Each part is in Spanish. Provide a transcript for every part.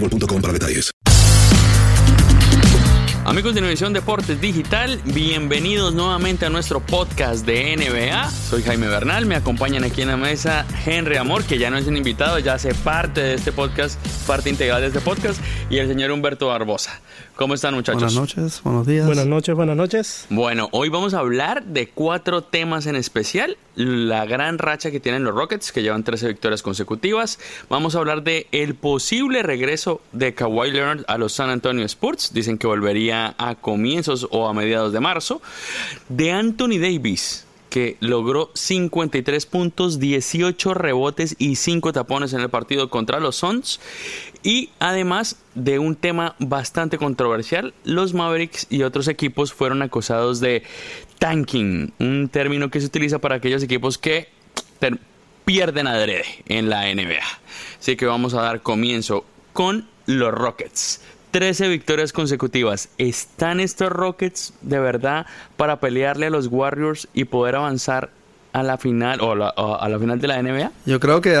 para detalles. Amigos de Univisión Deportes Digital, bienvenidos nuevamente a nuestro podcast de NBA. Soy Jaime Bernal, me acompañan aquí en la mesa Henry Amor, que ya no es un invitado, ya hace parte de este podcast, parte integral de este podcast, y el señor Humberto Barbosa. ¿Cómo están muchachos? Buenas noches, buenos días. Buenas noches, buenas noches. Bueno, hoy vamos a hablar de cuatro temas en especial. La gran racha que tienen los Rockets, que llevan 13 victorias consecutivas. Vamos a hablar de el posible regreso de Kawhi Leonard a los San Antonio Spurs. Dicen que volvería a comienzos o a mediados de marzo. De Anthony Davis, que logró 53 puntos, 18 rebotes y 5 tapones en el partido contra los Suns. Y además de un tema bastante controversial, los Mavericks y otros equipos fueron acusados de tanking, un término que se utiliza para aquellos equipos que pierden adrede en la NBA. Así que vamos a dar comienzo con los Rockets. 13 victorias consecutivas. ¿Están estos Rockets de verdad para pelearle a los Warriors y poder avanzar a la final o a la, final de la NBA? Yo creo que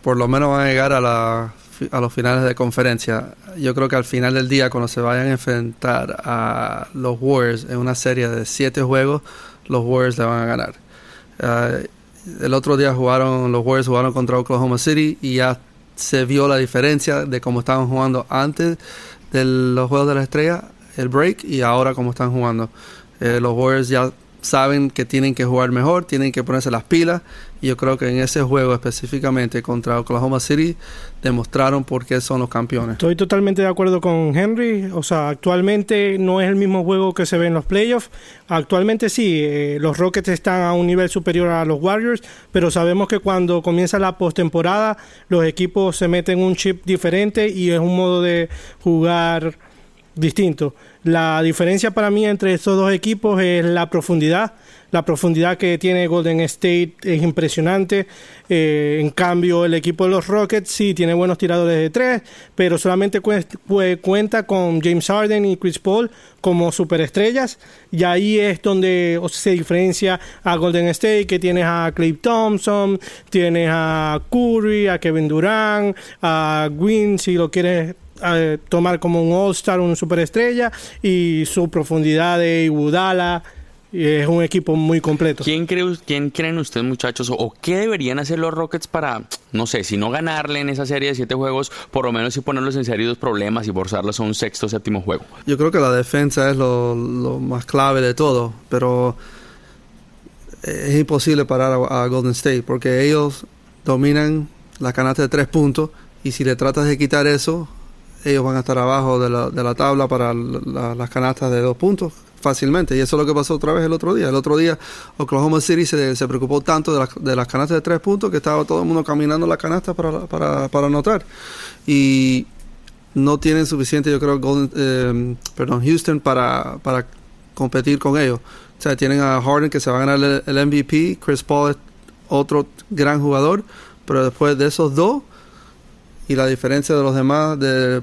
por lo menos van a llegar a, la, a los finales de conferencia. Yo creo que al final del día, cuando se vayan a enfrentar a los Warriors en una serie de 7 juegos, los Warriors le van a ganar. Uh, el otro día jugaron, los Warriors jugaron contra Oklahoma City y ya se vio la diferencia de cómo estaban jugando antes de los Juegos de la Estrella, el break, y ahora como están jugando. Eh, los Warriors ya saben que tienen que jugar mejor, tienen que ponerse las pilas. Y yo creo que en ese juego específicamente contra Oklahoma City demostraron por qué son los campeones. Estoy totalmente de acuerdo con Henry. O sea, actualmente no es el mismo juego que se ve en los playoffs. Actualmente sí, eh, los Rockets están a un nivel superior a los Warriors, pero sabemos que cuando comienza la postemporada los equipos se meten un chip diferente y es un modo de jugar distinto. La diferencia para mí entre estos dos equipos es la profundidad. La profundidad que tiene Golden State es impresionante. Eh, en cambio, el equipo de los Rockets sí tiene buenos tiradores de tres, pero solamente cuenta con James Harden y Chris Paul como superestrellas. Y ahí es donde se diferencia a Golden State, que tienes a Clay Thompson, tienes a Curry, a Kevin Durant, a Gwyn, si lo quieres tomar como un All-Star, una superestrella, y su profundidad de Iguodala. Es un equipo muy completo. ¿Quién, cree, ¿Quién creen ustedes, muchachos, o qué deberían hacer los Rockets para, no sé, si no ganarle en esa serie de siete juegos, por lo menos si ponerlos en serios problemas y forzarlos a un sexto o séptimo juego? Yo creo que la defensa es lo, más clave de todo, pero es imposible parar a, a Golden State porque ellos dominan la canasta de tres puntos Y si le tratas de quitar eso, ellos van a estar abajo de la, de la tabla para las canastas de dos puntos fácilmente. Y eso es lo que pasó otra vez el otro día. El otro día Oklahoma City se, se preocupó tanto de, de, las canastas de tres puntos que estaba todo el mundo caminando las canastas para, para, para anotar. Y no tienen suficiente, yo creo, eh, perdón, Houston para, para competir con ellos. O sea, tienen a Harden que se va a ganar el MVP, Chris Paul es otro gran jugador, pero después de esos dos, y la diferencia de los demás de,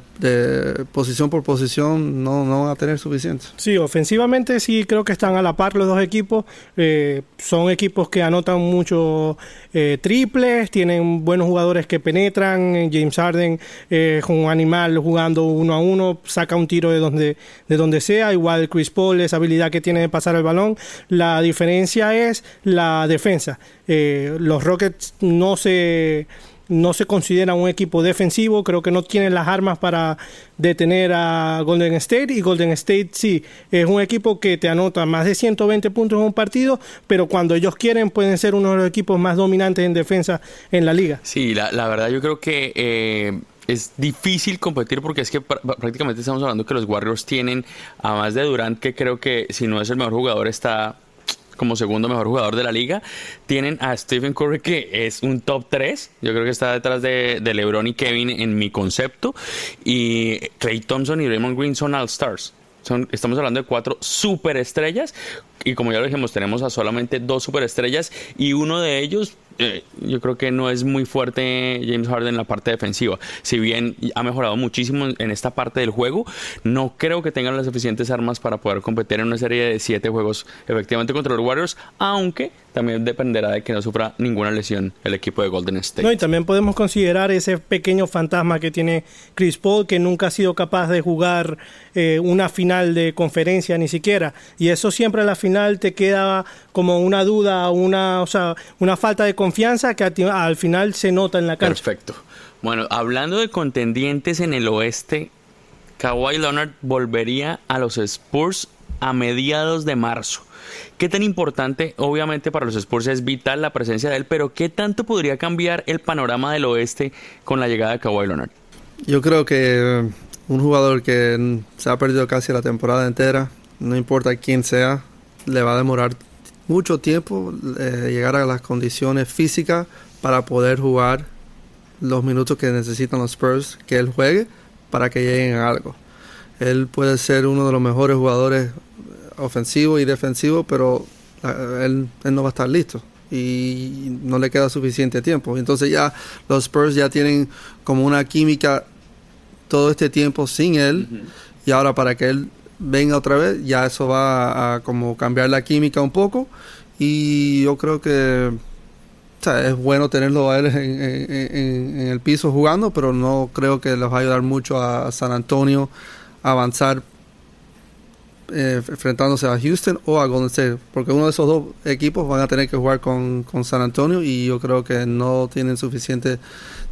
posición por posición no, no, van a tener suficiente. Sí, ofensivamente sí creo que están a la par los dos equipos. Eh, son equipos que anotan muchos eh, triples, tienen buenos jugadores que penetran. James Harden es un animal jugando uno a uno, saca un tiro de donde, de donde sea. Igual Chris Paul, esa habilidad que tiene de pasar el balón. La diferencia es la defensa. Eh, los Rockets no se no se considera un equipo defensivo, creo que no tienen las armas para detener a Golden State y Golden State sí, es un equipo que te anota más de 120 puntos en un partido, pero cuando ellos quieren pueden ser uno de los equipos más dominantes en defensa en la liga. Sí, la, verdad yo creo que... Eh, es difícil competir porque es que prácticamente estamos hablando que los Warriors tienen, a más de Durant, que creo que si no es el mejor jugador, está como segundo mejor jugador de la liga. Tienen a Stephen Curry, que es un top 3. Yo creo que está detrás de, LeBron y Kevin en mi concepto. Y Clay Thompson y Raymond Green son All-Stars. Estamos hablando de cuatro superestrellas y como ya lo dijimos, tenemos a solamente dos superestrellas y uno de ellos eh, yo creo que no es muy fuerte James Harden en la parte defensiva. Si bien ha mejorado muchísimo en esta parte del juego, no creo que tengan las suficientes armas para poder competir en una serie de siete juegos efectivamente contra los Warriors, aunque también dependerá de que no sufra ninguna lesión el equipo de Golden State. No, y también podemos considerar ese pequeño fantasma que tiene Chris Paul, que nunca ha sido capaz de jugar eh, una final de conferencia ni siquiera. Y eso siempre a la final te queda como una duda, una, o sea, una falta de confianza que al final se nota en la cancha. Perfecto. Bueno, hablando de contendientes en el oeste, Kawhi Leonard volvería a los Spurs a mediados de marzo. ¿Qué tan importante? Obviamente para los Spurs es vital la presencia de él, pero ¿qué tanto podría cambiar el panorama del oeste con la llegada de Kawhi Leonard? Yo creo que un jugador que se ha perdido casi la temporada entera, no importa quién sea, le va a demorar mucho tiempo eh, llegar a las condiciones físicas para poder jugar los minutos que necesitan los Spurs que él juegue para que lleguen a algo. Él puede ser uno de los mejores jugadores ofensivos y defensivos, pero eh, él, no va a estar listo y no le queda suficiente tiempo. Entonces ya los Spurs ya tienen como una química todo este tiempo sin él y ahora para que él venga otra vez, ya eso va a, como cambiar la química un poco y yo creo que es bueno tenerlo a él en, el piso jugando, pero no creo que les va a ayudar mucho a San Antonio a avanzar eh, enfrentándose a Houston o a Golden State, porque uno de esos dos equipos van a tener que jugar con, con San Antonio y yo creo que no tienen suficiente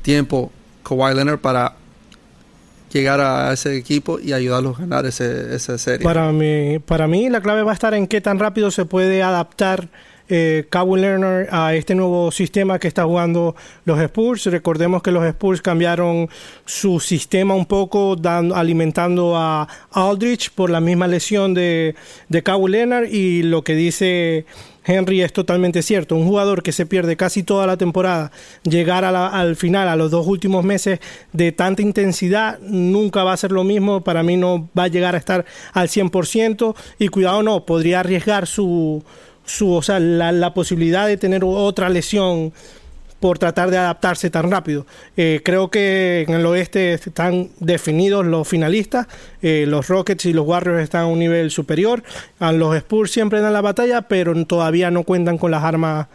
tiempo Kawhi Leonard para llegar a ese equipo y ayudarlos a ganar ese, esa serie. Para mí, para mí la clave va a estar en qué tan rápido se puede adaptar eh, Kawhi Leonard a este nuevo sistema que está jugando los Spurs. Recordemos que los Spurs cambiaron su sistema un poco, dando, alimentando a Aldrich por la misma lesión de, de Kawhi Leonard y lo que dice Henry es totalmente cierto. Un jugador que se pierde casi toda la temporada, llegar al final, a los dos últimos meses de tanta intensidad, nunca va a ser lo mismo. Para mí no va a llegar a estar al 100% y cuidado no, podría arriesgar su, su o sea, la, la posibilidad de tener otra lesión por tratar de adaptarse tan rápido. Eh, creo que en el oeste están definidos los finalistas, eh, los Rockets y los Warriors están a un nivel superior, los Spurs siempre dan la batalla, pero todavía no cuentan con las armas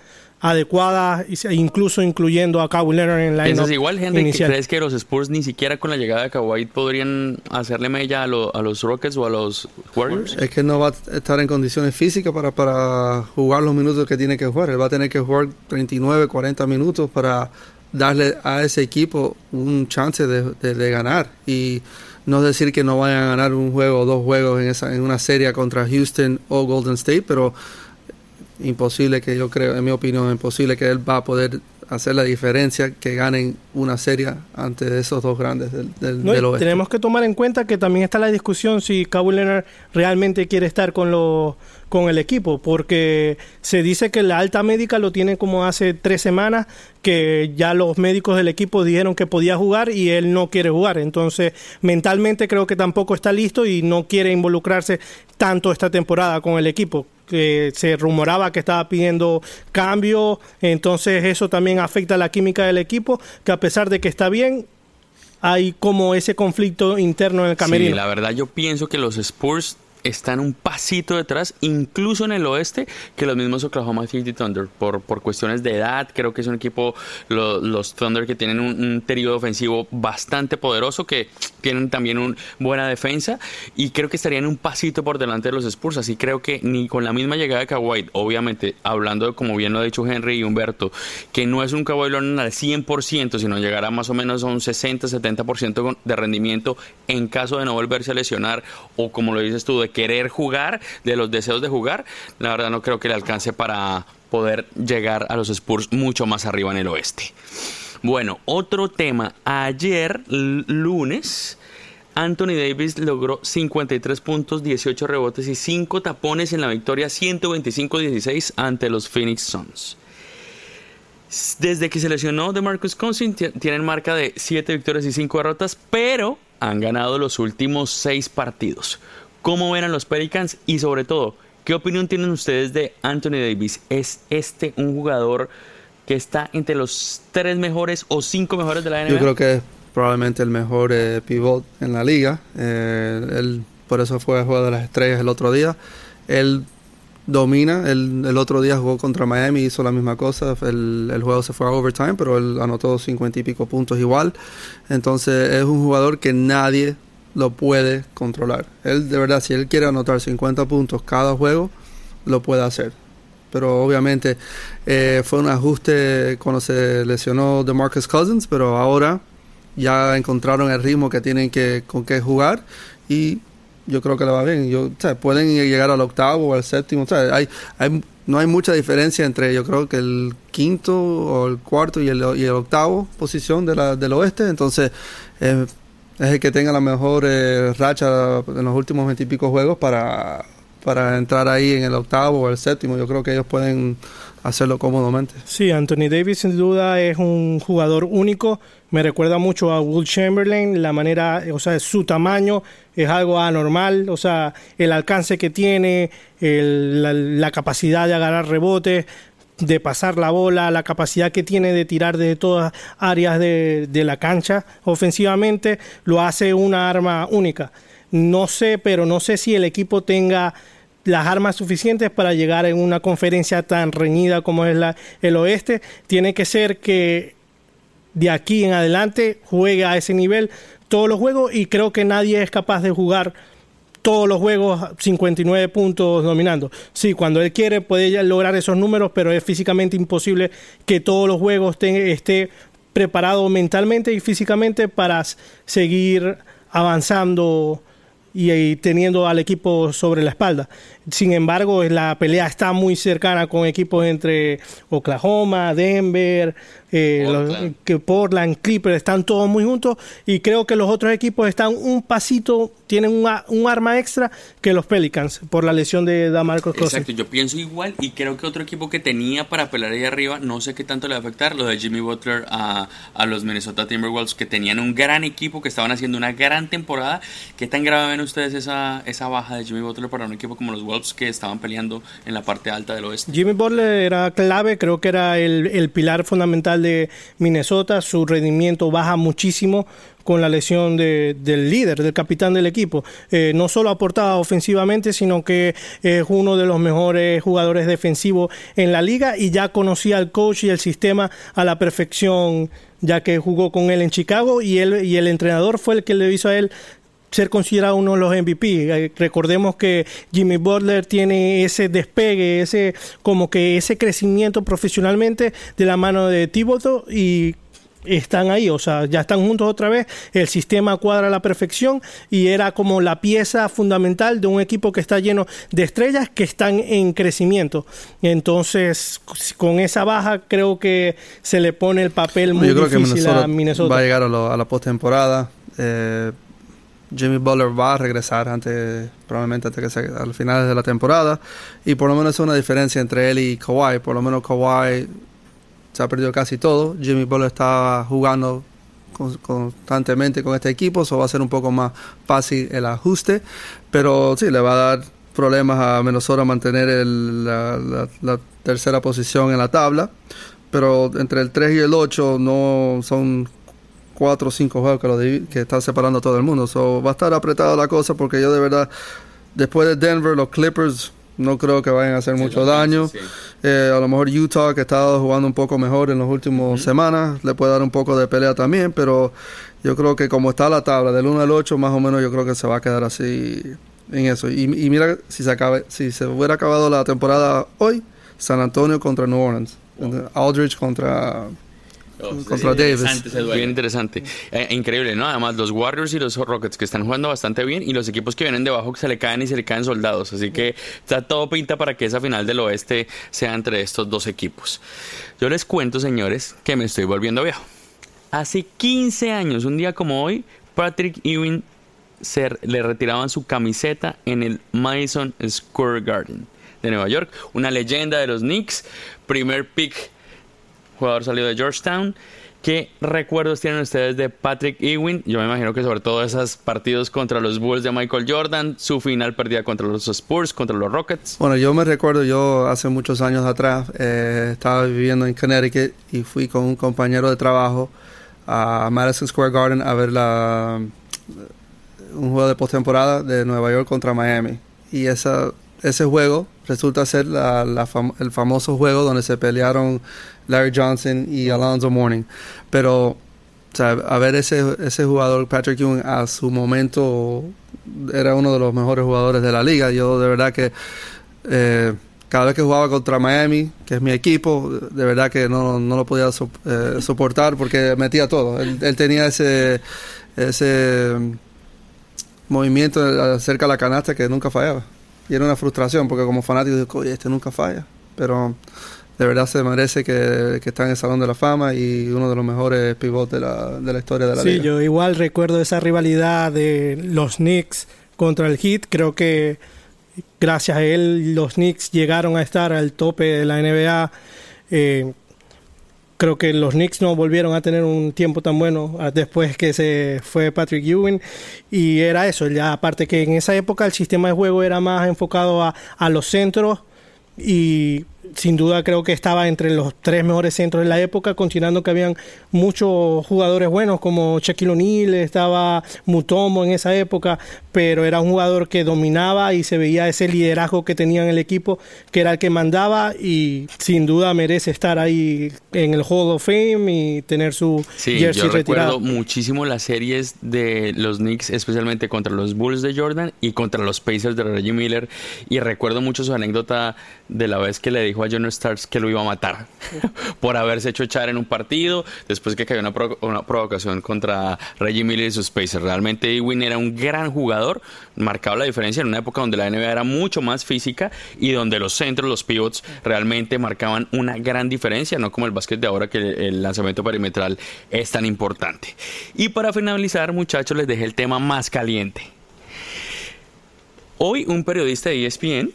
adecuada, incluso incluyendo a Kawhi Leonard en la ¿Piensas igual, Henry, crees que los Spurs ni siquiera con la llegada de Kawhi podrían hacerle mella a, los Rockets o a los Warriors? Es que no va a estar en condiciones físicas para, para jugar los minutos que tiene que jugar. Él va a tener que jugar 39, 40 minutos para darle a ese equipo un chance de, de, ganar. Y no decir que no vayan a ganar un juego o dos juegos en, esa, en una serie contra Houston o Golden State, pero imposible que yo creo, en mi opinión, imposible que él va a poder hacer la diferencia que ganen una serie ante esos dos grandes del, del, No, y del oeste. tenemos que tomar en cuenta que también está la discusión si Kawhi Leonard realmente quiere estar con los con el equipo, porque se dice que la alta médica lo tiene como hace tres semanas, que ya los médicos del equipo dijeron que podía jugar y él no quiere jugar. Entonces, mentalmente creo que tampoco está listo y no quiere involucrarse tanto esta temporada con el equipo que se rumoraba que estaba pidiendo cambio, entonces eso también afecta la química del equipo, que a pesar de que está bien, hay como ese conflicto interno en el camerino. Sí, la verdad yo pienso que los Spurs están un pasito detrás, incluso en el oeste, que los mismos Oklahoma City Thunder, por, por cuestiones de edad. Creo que es un equipo, lo- los Thunder, que tienen un, un periodo ofensivo bastante poderoso, que tienen también una buena defensa, y creo que estarían un pasito por delante de los Spurs. Así creo que ni con la misma llegada de Kawhi, obviamente, hablando de, como bien lo ha dicho Henry y Humberto, que no es un Kawhi Leonard al 100%, sino llegará más o menos a un 60-70% con- de rendimiento en caso de no volverse a lesionar o como lo dices tú, de querer jugar, de los deseos de jugar, la verdad no creo que le alcance para poder llegar a los Spurs mucho más arriba en el oeste. Bueno, otro tema. Ayer, lunes, Anthony Davis logró 53 puntos, 18 rebotes y 5 tapones en la victoria 125-16 ante los Phoenix Suns. Desde que se lesionó de Marcus Cousins ti- tienen marca de 7 victorias y 5 derrotas, pero han ganado los últimos 6 partidos. ¿Cómo ven a los Pelicans? Y sobre todo, ¿qué opinión tienen ustedes de Anthony Davis? ¿Es este un jugador que está entre los 3 mejores o 5 mejores de la NBA? Yo creo que es probablemente el mejor eh, pivot en la liga. Eh, él por eso fue a juego de las estrellas el otro día. Él domina. Él, el otro día jugó contra Miami, hizo la misma cosa. El, el juego se fue a overtime, pero él anotó 50 y pico puntos igual. Entonces es un jugador que nadie lo puede controlar. Él, de verdad, si él quiere anotar 50 puntos cada juego, lo puede hacer. Pero obviamente eh, fue un ajuste cuando se lesionó de Marcus Cousins, pero ahora ya encontraron el ritmo que tienen que con qué jugar y yo creo que le va bien. Yo, o sea, pueden llegar al octavo o al séptimo. O sea, hay, hay, no hay mucha diferencia entre yo creo que el quinto o el cuarto y el, y el octavo posición de la, del oeste. Entonces eh, es el que tenga la mejor eh, racha en los últimos veintipico juegos para, para entrar ahí en el octavo o el séptimo. Yo creo que ellos pueden hacerlo cómodamente. Sí, Anthony Davis sin duda es un jugador único. Me recuerda mucho a Will Chamberlain, la manera, o sea, su tamaño es algo anormal, o sea, el alcance que tiene, el- la, la capacidad de agarrar rebotes, de pasar la bola, la capacidad que tiene de tirar de todas áreas de, de la cancha ofensivamente, lo hace una arma única. No sé, pero no sé si el equipo tenga las armas suficientes para llegar en una conferencia tan reñida como es la, el oeste. Tiene que ser que de aquí en adelante juegue a ese nivel todos los juegos y creo que nadie es capaz de jugar todos los juegos 59 puntos dominando. Sí, cuando él quiere puede ya lograr esos números, pero es físicamente imposible que todos los juegos te- esté preparado mentalmente y físicamente para seguir avanzando y teniendo al equipo sobre la espalda. Sin embargo, la pelea está muy cercana con equipos entre Oklahoma, Denver, eh, los- Portland. que Portland, Clippers, están todos muy juntos y creo que los otros equipos están un pasito, tienen un, arma extra que los Pelicans por la lesión de Damarcus Cousins. Exacto, yo pienso igual y creo que otro equipo que tenía para pelear ahí arriba, no sé qué tanto le va a afectar, lo de Jimmy Butler a, a los Minnesota Timberwolves que tenían un gran equipo, que estaban haciendo una gran temporada. ¿Qué tan grave ven ustedes esa, esa baja de Jimmy Butler para un equipo como los Wolves que estaban peleando en la parte alta del oeste? Jimmy Butler era clave, creo que era el, el pilar fundamental de Minnesota. Su rendimiento baja muchísimo con la lesión de- del líder, del capitán del equipo. Eh, no solo aportaba ofensivamente, sino que es uno de los mejores jugadores defensivos en la liga y ya conocía al coach y el sistema a la perfección, ya que jugó con él en Chicago y, él, y el entrenador fue el que le hizo a él ser considerado uno de los MVP. Eh, Recordemos que Jimmy Butler tiene ese despegue, ese como que ese crecimiento profesionalmente de la mano de Thibodeau y están ahí, o sea, ya están juntos otra vez, el sistema cuadra a la perfección y era como la pieza fundamental de un equipo que está lleno de estrellas que están en crecimiento. Entonces, con esa baja creo que se le pone el papel muy difícil a Minnesota. Va a llegar a, la postemporada. Eh, Jimmy Butler va a regresar antes, probablemente antes que al final de la temporada. Y por lo menos es una diferencia entre él y Kawhi. Por lo menos Kawhi se ha perdido casi todo. Jimmy Butler está jugando constantemente con este equipo, eso va a ser un poco más fácil el ajuste. Pero sí, le va a dar problemas a Minnesota mantener la, tercera posición en la tabla. Pero entre el 3 y el 8 no son cuatro o cinco juegos que, lo que está separando a todo el mundo. So, va a estar apretada la cosa porque yo de verdad, después de Denver, los Clippers no creo que vayan a hacer mucho daño. Eh, a lo mejor Utah, que ha estado jugando un poco mejor en las últimas semanas, le puede dar un poco de pelea también, pero yo creo que como está la tabla del 1 al 8, más o menos yo creo que se va a quedar así en eso. Y, mira, si se, acabe, si se hubiera acabado la temporada hoy, San Antonio contra New Orleans, Aldridge contra contra Davis. Bien interesante. Eh, increíble, ¿no? Además, los Warriors y los Rockets que están jugando bastante bien y los equipos que vienen debajo que se le caen y se le caen soldados. Así que está todo pinta para que esa final del oeste sea entre estos dos equipos. Yo les cuento, señores, que me estoy volviendo viejo. Hace 15 años, un día como hoy, Patrick Ewing se, le retiraban su camiseta en el Madison Square Garden de Nueva York. Una leyenda de los Knicks, primer pick jugador salido de Georgetown. ¿Qué recuerdos tienen ustedes de Patrick Ewing? Yo me imagino que sobre todo esos partidos contra los Bulls de Michael Jordan, su final perdida contra los Spurs, contra los Rockets. Bueno, yo me recuerdo, yo hace muchos años atrás eh, estaba viviendo en Connecticut y fui con un compañero de trabajo a Madison Square Garden a ver la, un juego de postemporada de Nueva York contra Miami. Y esa, ese juego resulta ser el famoso juego donde se pelearon Larry Johnson y Alonzo Mourning. Pero a ver ese, ese jugador, Patrick Ewing, a su momento era uno de los mejores jugadores de la liga. Yo de verdad que eh, cada vez que jugaba contra Miami, que es mi equipo, de verdad que no, no lo podía eh, soportar porque metía todo. Él, tenía ese, ese movimiento acerca de la canasta que nunca fallaba. Y era una frustración porque como fanático digo, oye, este nunca falla. Pero de verdad se merece que, que, está en el Salón de la Fama y uno de los mejores pivots de la, de la historia de la liga. Sí, yo igual recuerdo esa rivalidad de los Knicks contra el Heat. Creo que gracias a él los Knicks llegaron a estar al tope de la NBA. Eh, creo que los Knicks no volvieron a tener un tiempo tan bueno ah, después que se fue Patrick Ewing. Y era eso, ya aparte que en esa época el sistema de juego era más enfocado a, a los centros y sin duda creo que estaba entre los tres mejores centros de la época, considerando que habían muchos jugadores buenos como Shaquille O'Neal, estaba Mutombo en esa época, pero era un jugador que dominaba y se veía ese liderazgo que tenía en el equipo, que era el que mandaba y sin duda merece estar ahí en el Hall of Fame y tener su sí, yo recuerdo muchísimo las series de los Knicks, especialmente contra los Bulls de Jordan y contra los Pacers de Reggie Miller y recuerdo mucho su anécdota de la vez que le dijo a John Starks que lo iba a matar por haberse hecho echar en un partido después que cayó una, una provocación contra Reggie Miller y sus Pacers. Realmente Ewing era un gran jugador, marcaba la diferencia en una época donde la NBA era mucho más física y donde los centros, los pivots realmente marcaban una gran diferencia, no como el básquet de ahora que el lanzamiento perimetral es tan importante. Y para finalizar, muchachos, les dejé el tema más caliente. Hoy un periodista de ESPN,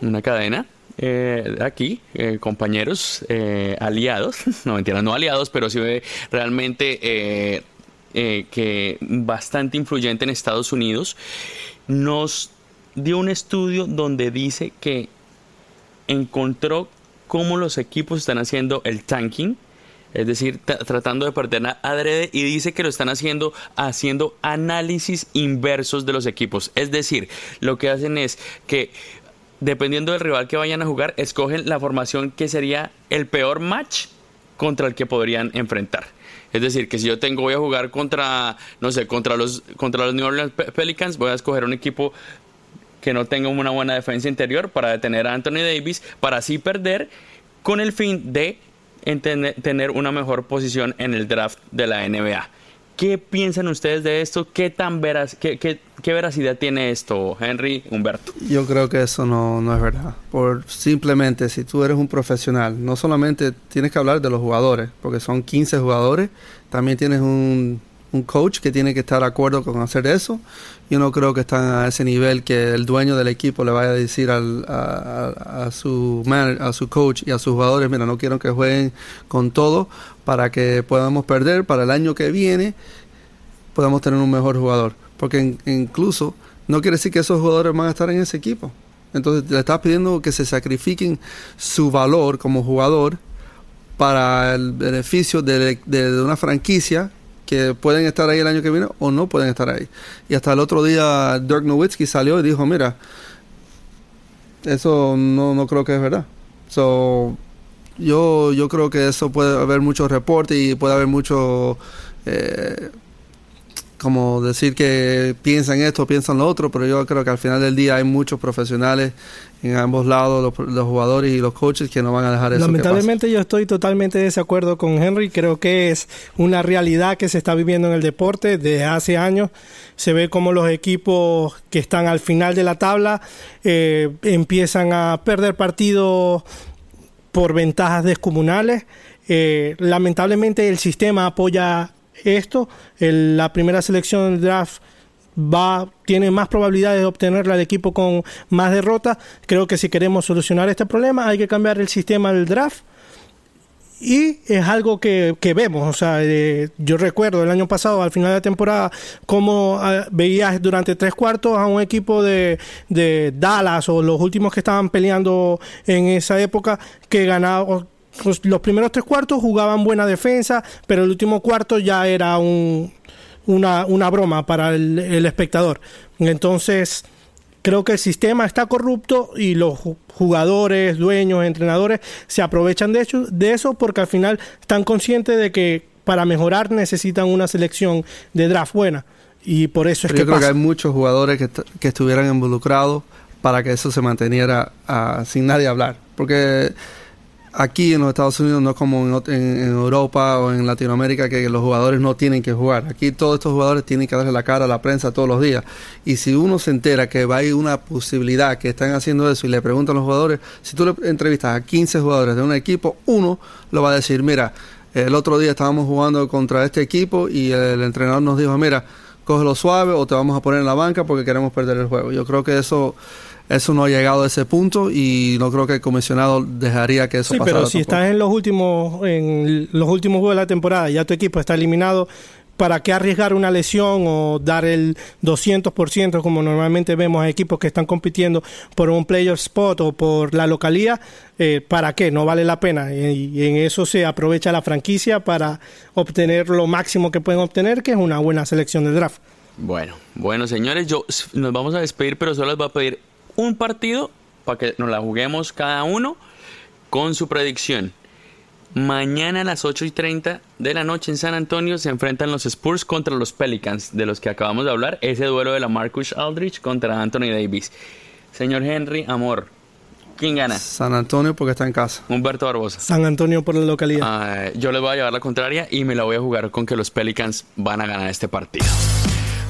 una cadena, eh, aquí, eh, compañeros eh, aliados, no mentira, no aliados, pero sí realmente que bastante influyente en Estados Unidos, nos dio un estudio donde dice que encontró cómo los equipos están haciendo el tanking, es decir, tratando de perder a adrede y dice que lo están haciendo haciendo análisis inversos de los equipos. Es decir, lo que hacen es que dependiendo del rival que vayan a jugar, escogen la formación que sería el peor match contra el que podrían enfrentar. Es decir, que si yo tengo, voy a jugar contra, no sé, contra los, contra los New Orleans Pelicans, voy a escoger un equipo que no tenga una buena defensa interior para detener a Anthony Davis, para así perder, con el fin de en tener una mejor posición en el draft de la NBA. ¿Qué piensan ustedes de esto? ¿Qué tan veraz, qué, qué, qué, veracidad tiene esto, Henry, Humberto? Yo creo que eso no, no, es verdad. Por simplemente, si tú eres un profesional, no solamente tienes que hablar de los jugadores, porque son 15 jugadores, también tienes un, un coach que tiene que estar de acuerdo con hacer eso. Yo no creo que están a ese nivel que el dueño del equipo le vaya a decir al, a, a, su a su coach y a sus jugadores, mira, no quiero que jueguen con todo para que podamos perder para el año que viene, podamos tener un mejor jugador. Porque incluso no quiere decir que esos jugadores van a estar en ese equipo. Entonces le estás pidiendo que se sacrifiquen su valor como jugador para el beneficio de una franquicia que pueden estar ahí el año que viene o no pueden estar ahí. Y hasta el otro día Dirk Nowitzki salió y dijo, mira, eso no, no creo que es verdad. So, yo, yo creo que eso puede haber muchos reportes y puede haber mucho, eh, como decir que piensan esto, piensan lo otro, pero yo creo que al final del día hay muchos profesionales en ambos lados, los, jugadores y los coaches que no van a dejar eso. Lamentablemente yo estoy totalmente de desacuerdo con Henry, creo que es una realidad que se está viviendo en el deporte desde hace años. Se ve como los equipos que están al final de la tabla eh, empiezan a perder partidos por ventajas descomunales. Eh, lamentablemente el sistema apoya esto. la primera selección del draft va tiene más probabilidades de obtenerla el equipo con más derrotas. Creo que si queremos solucionar este problema hay que cambiar el sistema del draft. Y es algo que, vemos, o sea, eh, yo recuerdo el año pasado, al final de la temporada, como ah, veías durante tres cuartos a un equipo de, de Dallas o los últimos que estaban peleando en esa época que ganaba pues, los primeros tres cuartos jugaban buena defensa, pero el último cuarto ya era un, una, una, broma para el, espectador. Entonces, creo que el sistema está corrupto y los jugadores, dueños, entrenadores se aprovechan de, hecho, de eso porque al final están conscientes de que para mejorar necesitan una selección de draft buena. Y por eso es que. Yo creo que hay muchos jugadores que, que estuvieran involucrados para que eso se manteniera sin nadie hablar. Porque aquí en los Estados Unidos no como en, Europa o en Latinoamérica que los jugadores no tienen que jugar. Aquí todos estos jugadores tienen que darle la cara a la prensa todos los días. Y si uno se entera que va a ir una posibilidad que están haciendo eso y le preguntan a los jugadores, si tú le entrevistas a 15 jugadores de un equipo, uno lo va a decir, mira, el otro día estábamos jugando contra este equipo y el entrenador nos dijo, mira, cógelo suave o te vamos a poner en la banca porque queremos perder el juego. Yo creo que eso eso no ha llegado a ese punto y no creo que el comisionado dejaría que eso sí, Pero si estás en los últimos en los últimos juegos de la temporada y ya tu equipo está eliminado, ¿para qué arriesgar una lesión o dar el 200% como normalmente vemos a equipos que están compitiendo por un player spot o por la localía? Eh, ¿Para qué? No vale la pena. Y, en eso se aprovecha la franquicia para obtener lo máximo que pueden obtener, que es una buena selección de draft. Bueno, bueno señores, yo nos vamos a despedir, pero solo les voy a pedir un partido para que nos la juguemos cada uno con su predicción. Mañana a las 8 y 30 de la noche en San Antonio se enfrentan los Spurs contra los Pelicans, de los que acabamos de hablar. Ese duelo de la Marcus Aldrich contra Anthony Davis. Señor Henry, amor, ¿quién gana? San Antonio porque está en casa. Humberto Barbosa. San Antonio por la localidad. Ah, yo le voy a llevar la contraria y me la voy a jugar con que los Pelicans van a ganar este partido.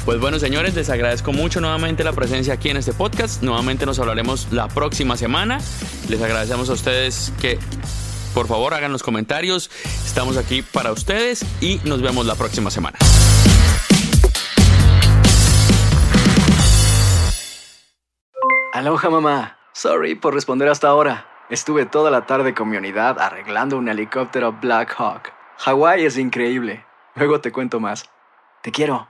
Pues bueno, señores, les agradezco mucho nuevamente la presencia aquí en este podcast. Nuevamente nos hablaremos la próxima semana. Les agradecemos a ustedes que por favor hagan los comentarios. Estamos aquí para ustedes y nos vemos la próxima semana. Aloha mamá. Sorry por responder hasta ahora. Estuve toda la tarde con mi unidad arreglando un helicóptero Black Hawk. Hawái es increíble. Luego te cuento más. Te quiero.